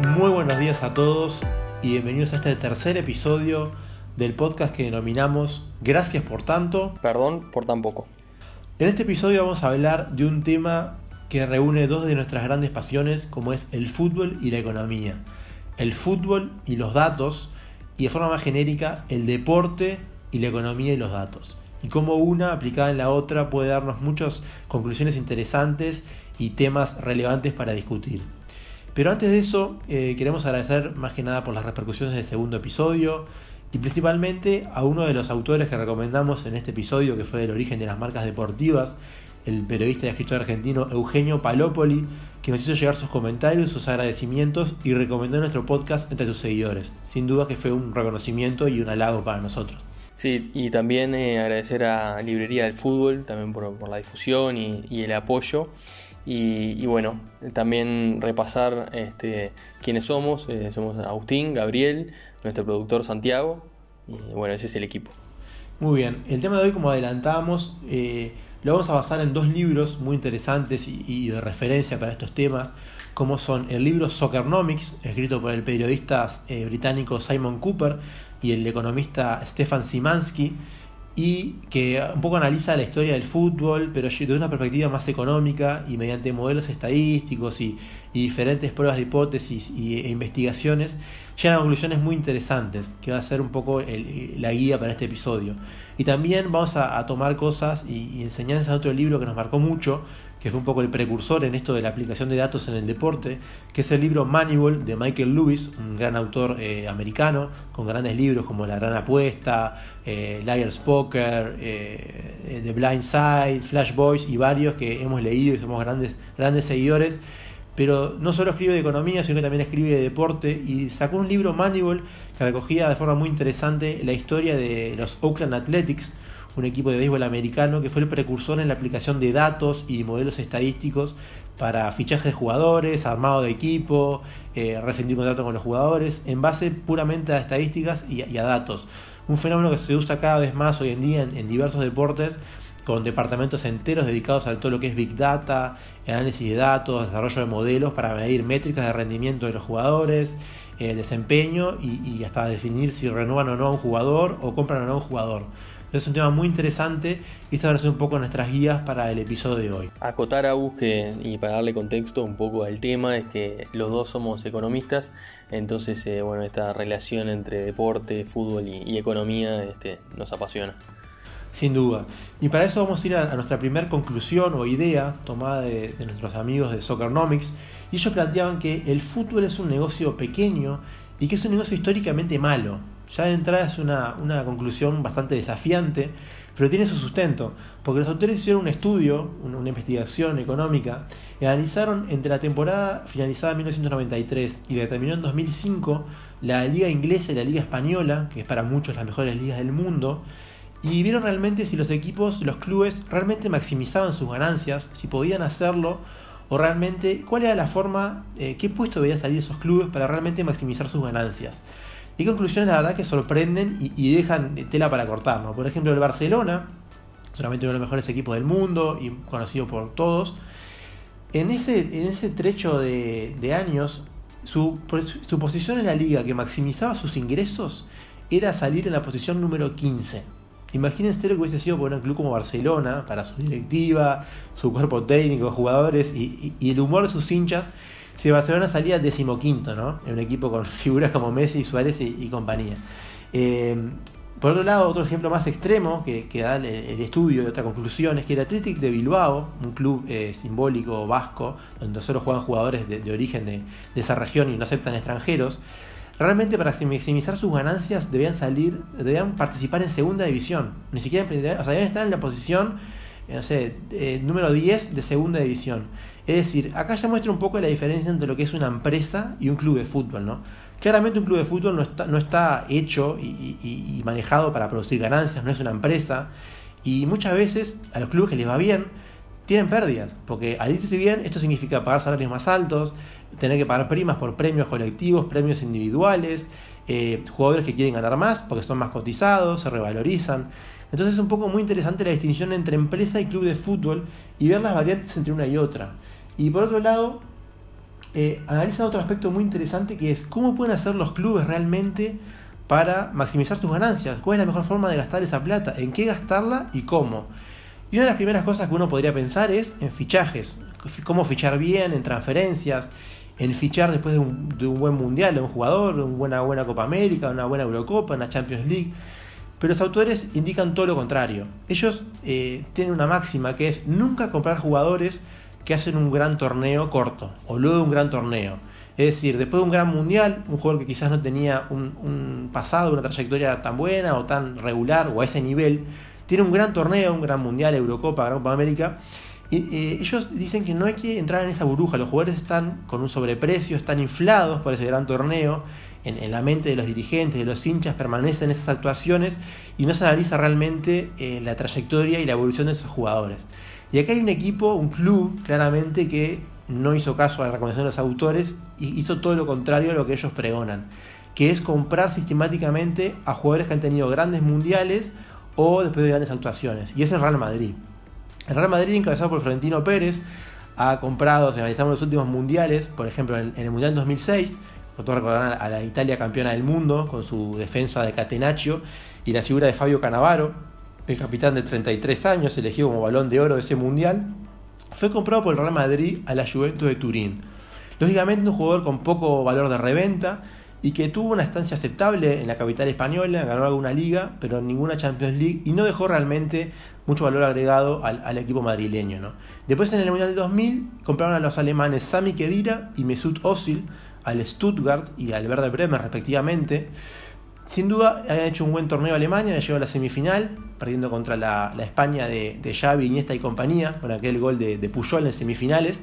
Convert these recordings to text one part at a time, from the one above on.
Muy buenos días a todos y bienvenidos a este tercer episodio del podcast que denominamos Gracias por tanto. Perdón por tan poco. En este episodio vamos a hablar de un tema que reúne dos de nuestras grandes pasiones como es el fútbol y la economía. El fútbol y los datos y de forma más genérica el deporte y la economía y los datos. Y cómo una aplicada en la otra puede darnos muchas conclusiones interesantes y temas relevantes para discutir. Pero antes de eso, eh, queremos agradecer más que nada por las repercusiones del segundo episodio y principalmente a uno de los autores que recomendamos en este episodio, que fue del origen de las marcas deportivas, el periodista y escritor argentino Eugenio Palopoli, que nos hizo llegar sus comentarios, sus agradecimientos y recomendó nuestro podcast entre sus seguidores. Sin duda que fue un reconocimiento y un halago para nosotros. Sí, y también eh, agradecer a Librería del Fútbol, también por, la difusión y, el apoyo. Y, bueno, también repasar este, quiénes somos. Eh, somos Agustín, Gabriel, nuestro productor Santiago. Y bueno, ese es el equipo. Muy bien, el tema de hoy, como adelantábamos, eh, lo vamos a basar en dos libros muy interesantes y, de referencia para estos temas, como son el libro Soccernomics, escrito por el periodista británico Simon Cooper, y el economista Stefan Simansky, y que un poco analiza la historia del fútbol, pero desde una perspectiva más económica y mediante modelos estadísticos y, diferentes pruebas de hipótesis y, e investigaciones, llegan a conclusiones muy interesantes, que va a ser un poco la guía para este episodio. Y también vamos a, tomar cosas y, y enseñanzas de otro libro que nos marcó mucho, que fue un poco el precursor en esto de la aplicación de datos en el deporte, que es el libro Moneyball de Michael Lewis, un gran autor eh, americano, con grandes libros como La Gran Apuesta, eh, Liar's Poker, eh, The Blind Side, Flash Boys y varios que hemos leído y somos grandes, grandes seguidores. Pero no solo escribe de economía, sino que también escribe de deporte y sacó un libro Moneyball que recogía de forma muy interesante la historia de los Oakland Athletics, un equipo de béisbol americano que fue el precursor en la aplicación de datos y modelos estadísticos para fichaje de jugadores, armado de equipo, eh, resentir contrato con los jugadores, en base puramente a estadísticas y, a datos. Un fenómeno que se usa cada vez más hoy en día en, diversos deportes con departamentos enteros dedicados a todo lo que es Big Data, análisis de datos, desarrollo de modelos para medir métricas de rendimiento de los jugadores, eh, desempeño y, y, hasta definir si renuevan o no a un jugador o compran o no a un jugador. Es un tema muy interesante y esta va a ser un poco nuestras guías para el episodio de hoy. Acotar a que, y para darle contexto un poco al tema, es que los dos somos economistas, entonces eh, bueno, esta relación entre deporte, fútbol y, economía este, nos apasiona. Sin duda. Y para eso vamos a ir a, nuestra primera conclusión o idea tomada de, de nuestros amigos de Soccernomics. Y ellos planteaban que el fútbol es un negocio pequeño y que es un negocio históricamente malo. Ya de entrada es una, conclusión bastante desafiante, pero tiene su sustento, porque los autores hicieron un estudio, una investigación económica, y analizaron entre la temporada finalizada en 1993 y la que terminó en 2005, la liga inglesa y la liga española, que es para muchos las mejores ligas del mundo, y vieron realmente si los equipos, los clubes, realmente maximizaban sus ganancias, si podían hacerlo, o realmente cuál era la forma, eh, qué puesto debían salir esos clubes para realmente maximizar sus ganancias. Y conclusiones, la verdad, que sorprenden y, dejan tela para cortar. ¿no? Por ejemplo, el Barcelona, solamente uno de los mejores equipos del mundo y conocido por todos. En ese, en ese trecho de, años, su, su, posición en la liga que maximizaba sus ingresos era salir en la posición número 15. Imagínense lo que hubiese sido por un club como Barcelona, para su directiva, su cuerpo técnico, jugadores y el humor de sus hinchas si Barcelona salía decimoquinto, ¿no? En un equipo con figuras como Messi, Suárez y, compañía. Eh, por otro lado, otro ejemplo más extremo que, da el, estudio de otra conclusión es que el Athletic de Bilbao, un club eh, simbólico vasco, donde solo juegan jugadores de, origen de, esa región y no aceptan extranjeros, realmente para maximizar sus ganancias debían salir, debían participar en segunda división. Ni siquiera, o sea, debían estar en la posición, no sé, número 10 de segunda división. Es decir, acá ya muestra un poco la diferencia entre lo que es una empresa y un club de fútbol, ¿no? Claramente un club de fútbol no está, no está hecho y, manejado para producir ganancias, no es una empresa. Y muchas veces a los clubes que les va bien tienen pérdidas, porque al irse bien esto significa pagar salarios más altos, tener que pagar primas por premios colectivos, premios individuales, eh, jugadores que quieren ganar más porque son más cotizados, se revalorizan. Entonces es un poco muy interesante la distinción entre empresa y club de fútbol y ver las variantes entre una y otra. Y por otro lado, eh, analizan otro aspecto muy interesante que es cómo pueden hacer los clubes realmente para maximizar sus ganancias, cuál es la mejor forma de gastar esa plata, en qué gastarla y cómo. Y una de las primeras cosas que uno podría pensar es en fichajes, cómo fichar bien, en transferencias, en fichar después de un, buen mundial de un jugador, de una buena Copa América, una buena Eurocopa, una Champions League. Pero los autores indican todo lo contrario. Ellos eh, tienen una máxima que es nunca comprar jugadores que hacen un gran torneo corto o luego de un gran torneo. Es decir, después de un gran mundial, un jugador que quizás no tenía un, pasado, una trayectoria tan buena o tan regular o a ese nivel, tiene un gran torneo, un gran mundial, Eurocopa, Gran Copa América. Y eh, ellos dicen que no hay que entrar en esa burbuja, los jugadores están con un sobreprecio, están inflados por ese gran torneo, en, la mente de los dirigentes, de los hinchas, permanecen esas actuaciones y no se analiza realmente eh, la trayectoria y la evolución de esos jugadores. Y acá hay un equipo, un club, claramente, que no hizo caso a la recomendación de los autores y hizo todo lo contrario a lo que ellos pregonan, que es comprar sistemáticamente a jugadores que han tenido grandes mundiales o después de grandes actuaciones. Y es el Real Madrid. El Real Madrid, encabezado por Florentino Pérez, ha comprado, si analizamos los últimos mundiales, por ejemplo en, el Mundial 2006, a la Italia campeona del mundo con su defensa de Catenaccio y la figura de Fabio Canavaro, el capitán de 33 años, elegido como balón de oro de ese mundial, fue comprado por el Real Madrid a la Juventus de Turín. Lógicamente un jugador con poco valor de reventa y que tuvo una estancia aceptable en la capital española, ganó alguna liga, pero ninguna Champions League y no dejó realmente mucho valor agregado al, equipo madrileño. ¿no? Después en el Mundial de 2000 compraron a los alemanes Sami Khedira y Mesut Özil, al Stuttgart y al Werder Bremen respectivamente. Sin duda habían hecho un buen torneo Alemania, llegó a la semifinal, perdiendo contra la, España de, de, Xavi, Iniesta y compañía, con aquel gol de, de Puyol en semifinales.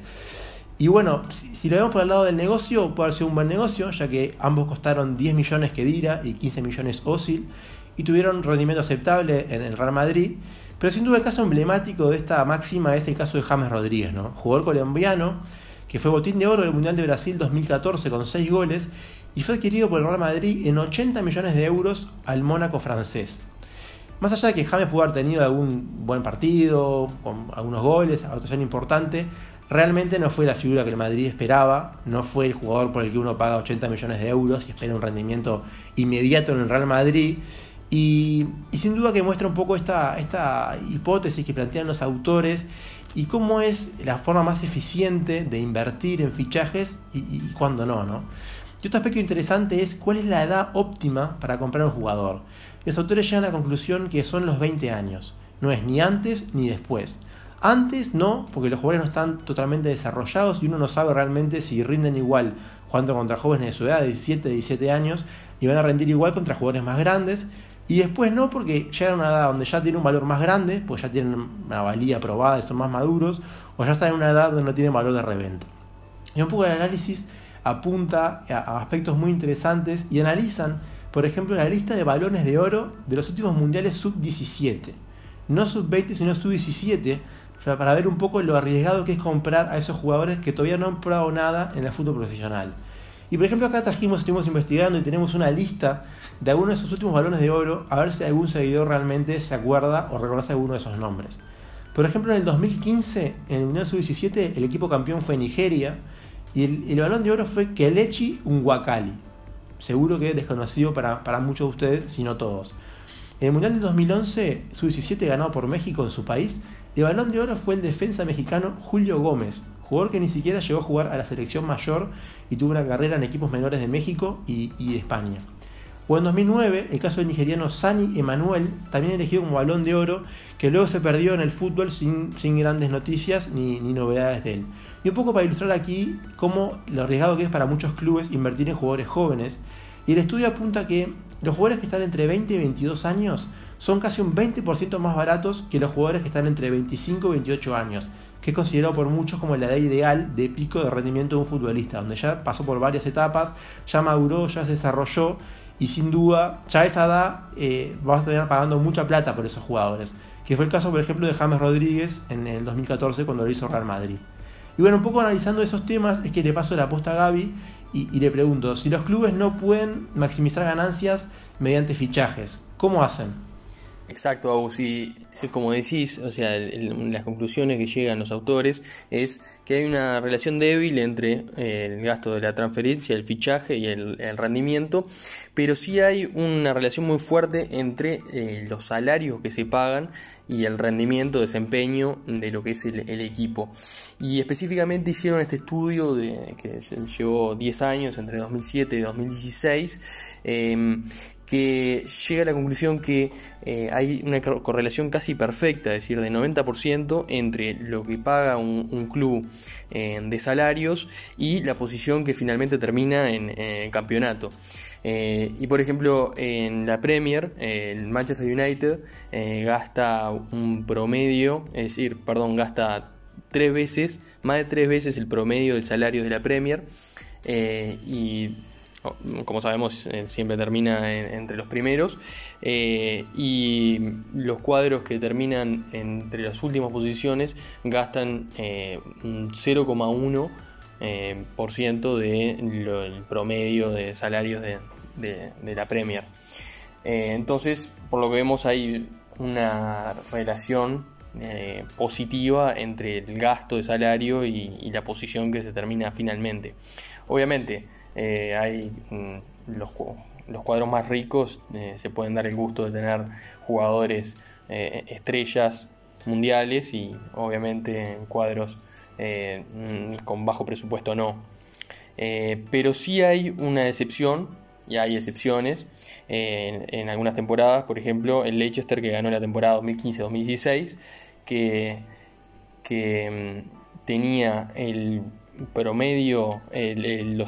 Y bueno, si, lo vemos por el lado del negocio, puede haber sido un buen negocio, ya que ambos costaron 10 millones que Dira y 15 millones Osil, y tuvieron rendimiento aceptable en el Real Madrid. Pero sin duda el caso emblemático de esta máxima es el caso de James Rodríguez, ¿no? jugador colombiano que fue botín de oro del Mundial de Brasil 2014 con 6 goles y fue adquirido por el Real Madrid en 80 millones de euros al Mónaco francés. Más allá de que James pudo haber tenido algún buen partido, con algunos goles, actuación importante, realmente no fue la figura que el Madrid esperaba, no fue el jugador por el que uno paga 80 millones de euros y espera un rendimiento inmediato en el Real Madrid. Y, sin duda que muestra un poco esta, esta hipótesis que plantean los autores y cómo es la forma más eficiente de invertir en fichajes y, cuándo no, ¿no? Y otro aspecto interesante es cuál es la edad óptima para comprar un jugador. Los autores llegan a la conclusión que son los 20 años, no es ni antes ni después. Antes no, porque los jugadores no están totalmente desarrollados y uno no sabe realmente si rinden igual jugando contra jóvenes de su edad, de 17, 17 años, y van a rendir igual contra jugadores más grandes. Y después no, porque llegan a una edad donde ya tienen un valor más grande, pues ya tienen una valía probada, son más maduros, o ya están en una edad donde no tienen valor de reventa. Y un poco el análisis apunta a aspectos muy interesantes y analizan, por ejemplo, la lista de balones de oro de los últimos mundiales sub-17. No sub-20, sino sub-17, para ver un poco lo arriesgado que es comprar a esos jugadores que todavía no han probado nada en el fútbol profesional. Y por ejemplo acá trajimos, estuvimos investigando y tenemos una lista de algunos de esos últimos balones de oro, a ver si algún seguidor realmente se acuerda o reconoce alguno de esos nombres. Por ejemplo, en el 2015, en el Mundial Sub-17, el equipo campeón fue Nigeria y el, balón de oro fue Kelechi Unwakali. Seguro que es desconocido para, para muchos de ustedes, si no todos. En el Mundial del 2011, Sub-17 ganado por México en su país, el balón de oro fue el defensa mexicano Julio Gómez, jugador que ni siquiera llegó a jugar a la selección mayor y tuvo una carrera en equipos menores de México y, de España. O en 2009, el caso del nigeriano Sani Emanuel, también elegido como balón de oro, que luego se perdió en el fútbol sin, grandes noticias ni, novedades de él. Y un poco para ilustrar aquí cómo lo arriesgado que es para muchos clubes invertir en jugadores jóvenes. Y el estudio apunta que los jugadores que están entre 20 y 22 años son casi un 20% más baratos que los jugadores que están entre 25 y 28 años, que es considerado por muchos como la edad ideal de pico de rendimiento de un futbolista, donde ya pasó por varias etapas, ya maduró, ya se desarrolló y sin duda ya a esa edad eh, a estar pagando mucha plata por esos jugadores, que fue el caso por ejemplo de James Rodríguez en el 2014 cuando lo hizo Real Madrid. Y bueno, un poco analizando esos temas es que le paso la aposta a Gaby y, le pregunto, si los clubes no pueden maximizar ganancias mediante fichajes, ¿cómo hacen? Exacto, Agus. Como decís, o sea, las conclusiones que llegan los autores es que hay una relación débil entre eh, el gasto de la transferencia, el fichaje y el, rendimiento, pero sí hay una relación muy fuerte entre eh, los salarios que se pagan y el rendimiento, desempeño de lo que es el, equipo. Y específicamente hicieron este estudio que llevó 10 años, entre 2007 y 2016, que llega a la conclusión que eh, hay una correlación casi perfecta, es decir, de 90% entre lo que paga un, club eh, de salarios y la posición que finalmente termina en, el campeonato. Eh, y por ejemplo, en la Premier, el Manchester United gasta un promedio, es decir, perdón, gasta tres veces, más de tres veces el promedio del salario de la Premier. y como sabemos, eh, siempre termina entre los primeros. Eh, y los cuadros que terminan entre las últimas posiciones gastan eh, un 0,1% del promedio de salarios de, la Premier. entonces, por lo que vemos, hay una relación positiva entre el gasto de salario y la posición que se termina finalmente. Obviamente, eh, hay mm, los, los, cuadros más ricos eh, se pueden dar el gusto de tener jugadores eh, estrellas mundiales y obviamente cuadros mm, con bajo presupuesto no. pero sí hay una excepción, y hay excepciones, en, algunas temporadas, por ejemplo el Leicester que ganó la temporada 2015-2016, que, que mm, tenía el promedio, el,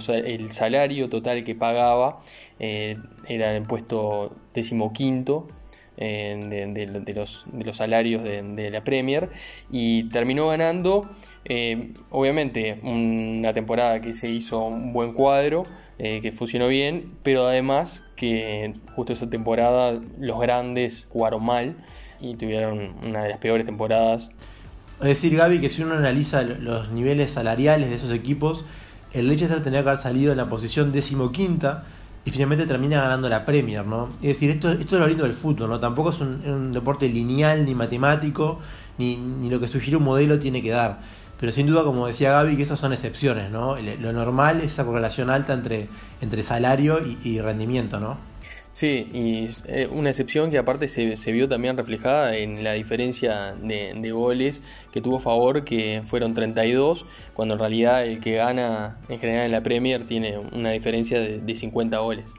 salario total que pagaba eh, era el puesto decimoquinto eh, de, los, salarios de, la Premier y terminó ganando, eh, obviamente, una temporada que se hizo un buen cuadro, que funcionó bien, pero además que justo esa temporada los grandes jugaron mal y tuvieron una de las peores temporadas es decir, Gaby, que si uno analiza los niveles salariales de esos equipos, el Leicester tenía que haber salido en la posición decimoquinta y finalmente termina ganando la Premier, ¿no? Es decir, esto, esto es lo lindo del fútbol, ¿no? Tampoco es un, deporte lineal ni matemático, ni, ni, lo que sugiere un modelo tiene que dar. Pero sin duda, como decía Gaby, que esas son excepciones, ¿no? Lo normal es esa correlación alta entre, entre salario y, y rendimiento, ¿no? Sí, y eh, una excepción que aparte se, vio también reflejada en la diferencia de, goles que tuvo favor, que fueron 32, cuando en realidad el que gana en general en la Premier tiene una diferencia de, 50 goles.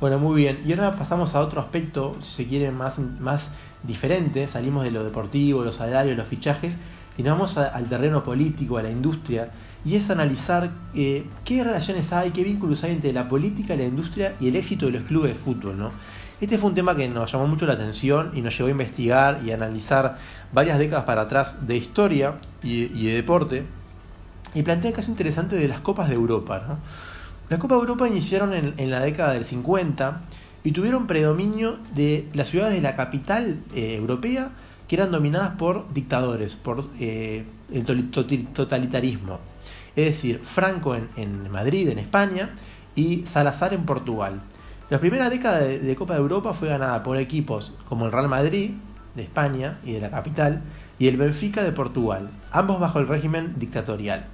Bueno, muy bien. Y ahora pasamos a otro aspecto, si se quiere, más, más diferente. Salimos de lo deportivo, los salarios, los fichajes, y nos vamos al terreno político, a la industria y es analizar eh, qué relaciones hay, qué vínculos hay entre la política, la industria y el éxito de los clubes de fútbol. ¿no? Este fue un tema que nos llamó mucho la atención y nos llevó a investigar y analizar varias décadas para atrás de historia y, de deporte y plantea el caso interesante de las Copas de Europa. Las Copas de Europa iniciaron en, la década del 50 y tuvieron predominio de las ciudades de la capital eh, europea que eran dominadas por dictadores, por eh, el totalitarismo es decir, Franco en, Madrid, en España, y Salazar en Portugal. La primera década de, Copa de Europa fue ganada por equipos como el Real Madrid, de España y de la capital, y el Benfica de Portugal, ambos bajo el régimen dictatorial.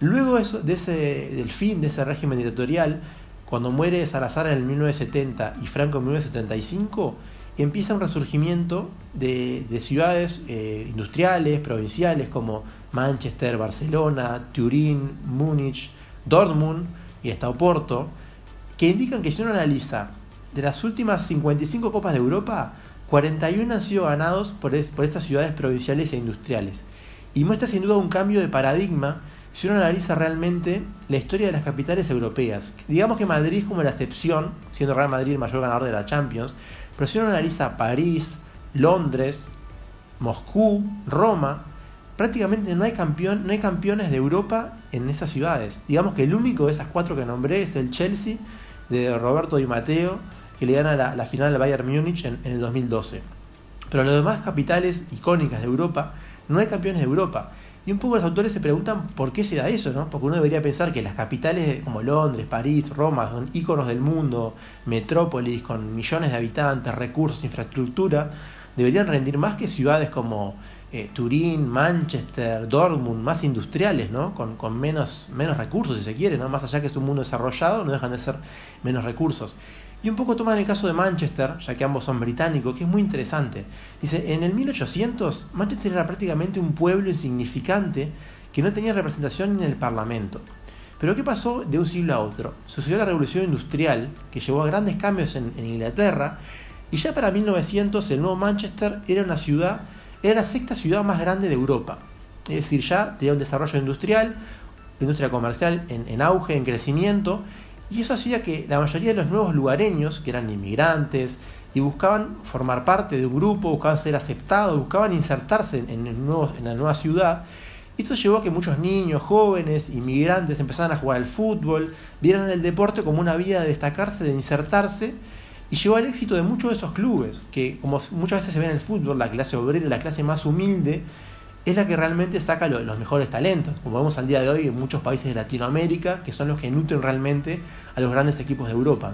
Luego de ese, del fin de ese régimen dictatorial, cuando muere Salazar en el 1970 y Franco en 1975, empieza un resurgimiento de, ciudades eh, industriales, provinciales, como Manchester, Barcelona, Turín, Múnich, Dortmund y hasta Oporto, que indican que si uno analiza de las últimas 55 Copas de Europa, 41 han sido ganados por, estas ciudades provinciales e industriales. Y muestra sin duda un cambio de paradigma si uno analiza realmente la historia de las capitales europeas. Digamos que Madrid es como la excepción, siendo Real Madrid el mayor ganador de la Champions, pero si uno analiza París, Londres, Moscú, Roma, prácticamente no hay, campeón, no hay campeones de Europa en esas ciudades. Digamos que el único de esas cuatro que nombré es el Chelsea de Roberto Di Matteo, que le gana la, final al Bayern Múnich en, el 2012. Pero las demás capitales icónicas de Europa no hay campeones de Europa. Y un poco los autores se preguntan por qué se da eso, ¿no? Porque uno debería pensar que las capitales como Londres, París, Roma son íconos del mundo, metrópolis con millones de habitantes, recursos, infraestructura, deberían rendir más que ciudades como eh, Turín, Manchester, Dortmund, más industriales, ¿no? Con, menos, menos recursos, si se quiere, ¿no? Más allá que es un mundo desarrollado, no dejan de ser menos recursos. Y un poco toman el caso de Manchester, ya que ambos son británicos, que es muy interesante. Dice, en el 1800 Manchester era prácticamente un pueblo insignificante que no tenía representación en el Parlamento. Pero ¿qué pasó de un siglo a otro? Sucedió la revolución industrial, que llevó a grandes cambios en, en Inglaterra, y ya para 1900 el nuevo Manchester era una ciudad era la sexta ciudad más grande de Europa. Es decir, ya tenía un desarrollo industrial, industria comercial en, auge, en crecimiento, y eso hacía que la mayoría de los nuevos lugareños, que eran inmigrantes, y buscaban formar parte de un grupo, buscaban ser aceptados, buscaban insertarse en, en la nueva ciudad. Esto llevó a que muchos niños, jóvenes, inmigrantes empezaran a jugar al fútbol, vieran el deporte como una vía de destacarse, de insertarse y llevó al éxito de muchos de esos clubes, que como muchas veces se ve en el fútbol, la clase obrera, la clase más humilde, es la que realmente saca los mejores talentos, como vemos al día de hoy en muchos países de Latinoamérica, que son los que nutren realmente a los grandes equipos de Europa.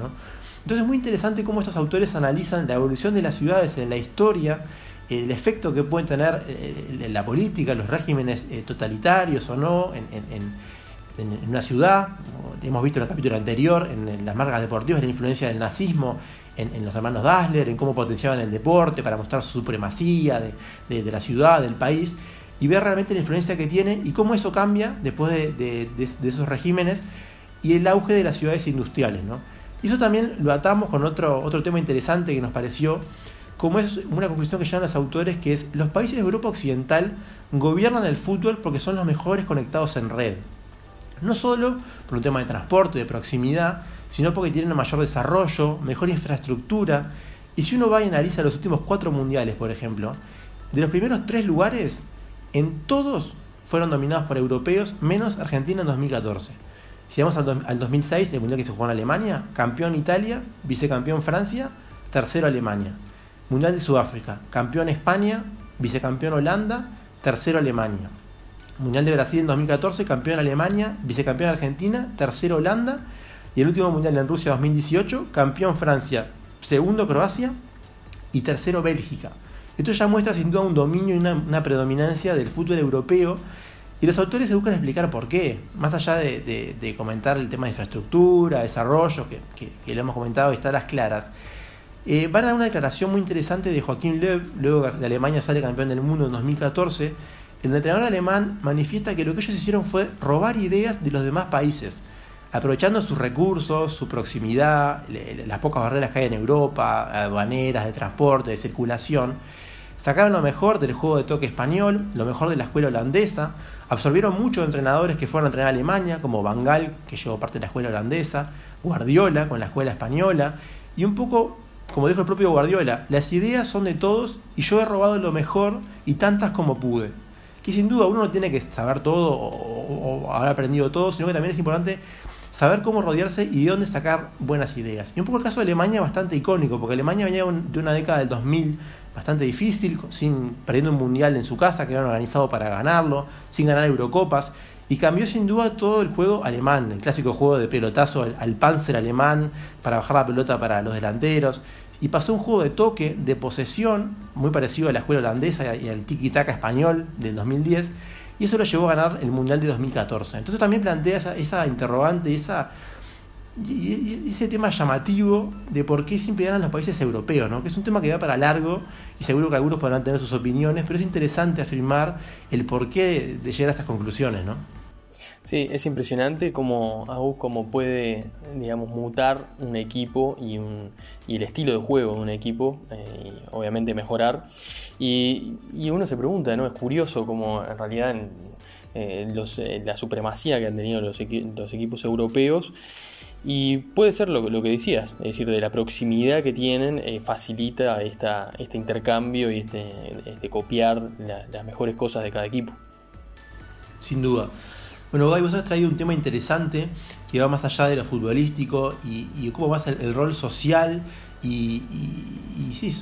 Entonces es muy interesante cómo estos autores analizan la evolución de las ciudades en la historia, el efecto que pueden tener eh, la política, los regímenes eh, totalitarios o no en, una ciudad. Hemos visto en el capítulo anterior, en, las marcas deportivas, la influencia del nazismo en, los hermanos Dassler, en cómo potenciaban el deporte para mostrar su supremacía de, la ciudad, del país, y ver realmente la influencia que tiene y cómo eso cambia después de, esos regímenes y el auge de las ciudades industriales. ¿no? Y eso también lo atamos con otro, otro tema interesante que nos pareció, como es una conclusión que llevan los autores, que es los países de Europa Occidental gobiernan el fútbol porque son los mejores conectados en red. No solo por un tema de transporte, de proximidad, sino porque tienen un mayor desarrollo, mejor infraestructura. Y si uno va y analiza los últimos cuatro mundiales, por ejemplo, de los primeros tres lugares, en todos fueron dominados por europeos, menos Argentina en 2014. Si vamos al, 2006, el mundial que se jugó en Alemania, campeón Italia, vicecampeón Francia, tercero Alemania. Mundial de Sudáfrica, campeón España, vicecampeón Holanda, tercero Alemania. Mundial de Brasil en 2014, campeón Alemania, vicecampeón Argentina, tercero Holanda y el último mundial en Rusia 2018, campeón Francia, segundo Croacia y tercero Bélgica. Esto ya muestra sin duda un dominio y una, predominancia del fútbol europeo y los autores se buscan explicar por qué, más allá de, comentar el tema de infraestructura, desarrollo, que, lo hemos comentado y está a las claras. Eh, van a dar una declaración muy interesante de Joaquín Löw, luego de Alemania sale campeón del mundo en 2014. El entrenador alemán manifiesta que lo que ellos hicieron fue robar ideas de los demás países aprovechando sus recursos, su proximidad, las pocas barreras que hay en Europa, aduaneras, de transporte, de circulación, sacaron lo mejor del juego de toque español, lo mejor de la escuela holandesa, absorbieron muchos entrenadores que fueron a entrenar a Alemania, como Van que llevó parte de la escuela holandesa, Guardiola con la escuela española, y un poco, como dijo el propio Guardiola, las ideas son de todos y yo he robado lo mejor y tantas como pude. Que sin duda uno no tiene que saber todo o, haber aprendido todo, sino que también es importante saber cómo rodearse y de dónde sacar buenas ideas. Y un poco el caso de Alemania bastante icónico, porque Alemania venía de una década del 2000 bastante difícil, sin perdiendo un mundial en su casa que habían organizado para ganarlo, sin ganar Eurocopas, y cambió sin duda todo el juego alemán, el clásico juego de pelotazo al, panzer alemán para bajar la pelota para los delanteros, y pasó un juego de toque, de posesión, muy parecido a la escuela holandesa y al tiki-taka español del 2010, y eso lo llevó a ganar el Mundial de 2014. Entonces también plantea esa, interrogante, esa, ese tema llamativo de por qué siempre ganan los países europeos, ¿no? que es un tema que da para largo y seguro que algunos podrán tener sus opiniones, pero es interesante afirmar el porqué de llegar a estas conclusiones. ¿no? Sí, es impresionante cómo cómo puede, digamos, mutar un equipo y, un, y el estilo de juego de un equipo, eh, obviamente mejorar. Y, uno se pregunta, ¿no? Es curioso cómo en realidad eh, eh, la supremacía que han tenido los, equipos europeos. Y puede ser lo, lo, que decías, es decir, de la proximidad que tienen facilita esta, este intercambio y este, este copiar las mejores cosas de cada equipo. Sin duda. Bueno, Guy, vos has traído un tema interesante que va más allá de lo futbolístico y, y ocupa más el, rol social y, sí,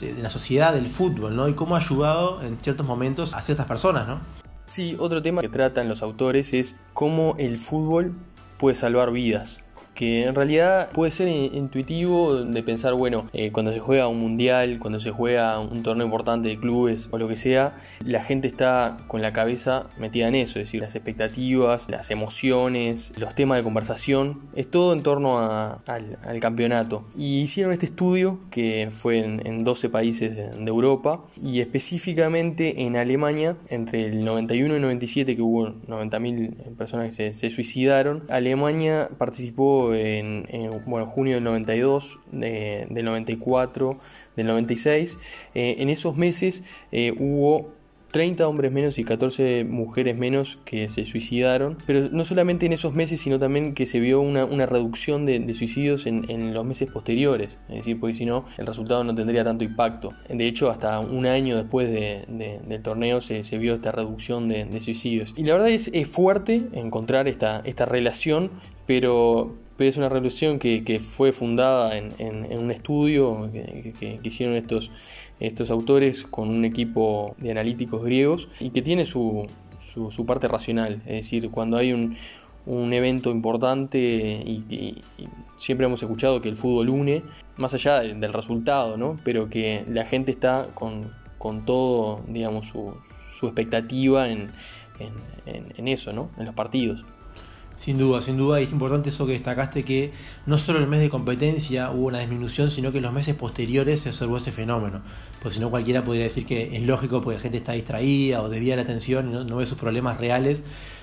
de la sociedad del fútbol, ¿no? Y cómo ha ayudado en ciertos momentos a ciertas personas, ¿no? Sí, otro tema que tratan los autores es cómo el fútbol puede salvar vidas. Que en realidad puede ser intuitivo de pensar, bueno, eh, cuando se juega un mundial, cuando se juega un torneo importante de clubes o lo que sea, la gente está con la cabeza metida en eso, es decir, las expectativas, las emociones, los temas de conversación, es todo en torno al, campeonato. Y hicieron este estudio que fue en, 12 países de, Europa y específicamente en Alemania, entre el 91 y 97 que hubo 90.000 personas que se suicidaron, Alemania participó en, bueno, junio del 92, del 94, del 96. Eh, en esos meses eh, hubo 30 hombres menos y 14 mujeres menos que se suicidaron, pero no solamente en esos meses, sino también que se vio una, reducción de, suicidios en, los meses posteriores, es decir, porque si no, el resultado no tendría tanto impacto. De hecho, hasta un año después del torneo se, vio esta reducción de, suicidios. Y la verdad es, es fuerte encontrar esta, esta relación, pero, pero es una revolución que, fue fundada en, un estudio que, hicieron estos, autores con un equipo de analíticos griegos y que tiene su, su, parte racional. Es decir, cuando hay un, evento importante y, siempre hemos escuchado que el fútbol une, más allá del, resultado, ¿no? pero que la gente está con, todo, digamos, su, su expectativa en, en eso, ¿no? en los partidos. Sin duda, sin duda, y es importante eso que destacaste que no solo el mes de competencia hubo una disminución, sino que en los meses posteriores se observó ese fenómeno. Pues si no cualquiera podría decir que es lógico porque la gente está distraída o desvía la atención y no, ve sus problemas reales,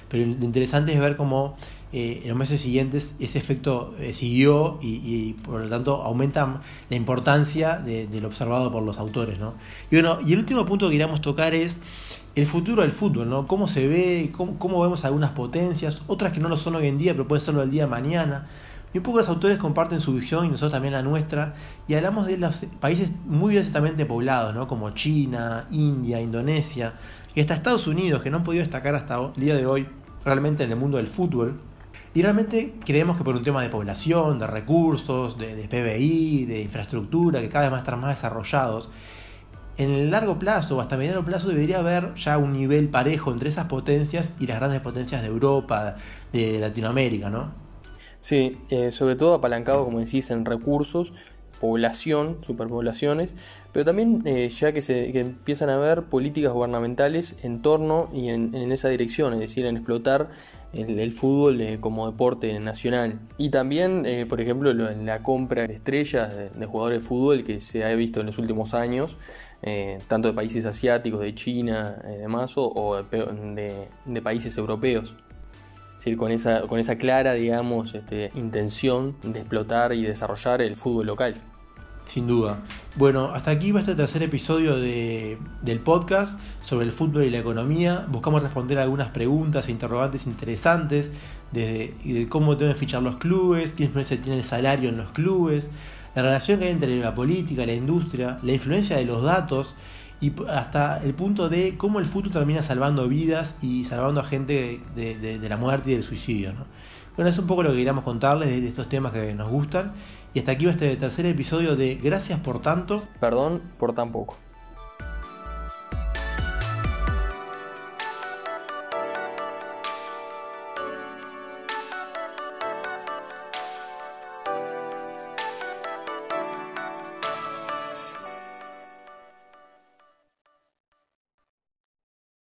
pero lo interesante es ver cómo eh, en los meses siguientes ese efecto eh, siguió y, por lo tanto aumenta la importancia de, lo observado por los autores. ¿no? Y bueno, y el último punto que queríamos tocar es el futuro del fútbol, ¿no? Cómo se ve, cómo, vemos algunas potencias, otras que no lo son hoy en día, pero pueden serlo el día de mañana. Y un poco los autores comparten su visión y nosotros también la nuestra. Y hablamos de los países muy densamente poblados, ¿no? Como China, India, Indonesia, y hasta Estados Unidos, que no han podido destacar hasta el día de hoy realmente en el mundo del fútbol. Y realmente creemos que por un tema de población, de recursos, de, de PBI, de infraestructura, que cada vez más están más desarrollados, en el largo plazo o hasta mediano plazo debería haber ya un nivel parejo entre esas potencias y las grandes potencias de Europa, de Latinoamérica, ¿no? Sí, eh, sobre todo apalancado, como decís, en recursos, población, superpoblaciones, pero también eh, ya que, se, empiezan a haber políticas gubernamentales en torno y en, esa dirección, es decir, en explotar el, fútbol eh, como deporte nacional. Y también, por ejemplo, en la compra de estrellas de, jugadores de fútbol que se ha visto en los últimos años, eh, tanto de países asiáticos, de China, y eh, demás, o, de, países europeos. Es decir, con esa, con esa clara, digamos, este, intención de explotar y desarrollar el fútbol local. Sin duda. Bueno, hasta aquí va este tercer episodio del podcast sobre el fútbol y la economía. Buscamos responder algunas preguntas e interrogantes interesantes de, de cómo deben fichar los clubes, qué influencia tiene el salario en los clubes, la relación que hay entre la política, la industria, la influencia de los datos y hasta el punto de cómo el fútbol termina salvando vidas y salvando a gente de, la muerte y del suicidio. Bueno, es un poco lo que queríamos contarles de estos temas que nos gustan. Y hasta aquí va este tercer episodio de Gracias por tanto. Perdón por tan poco.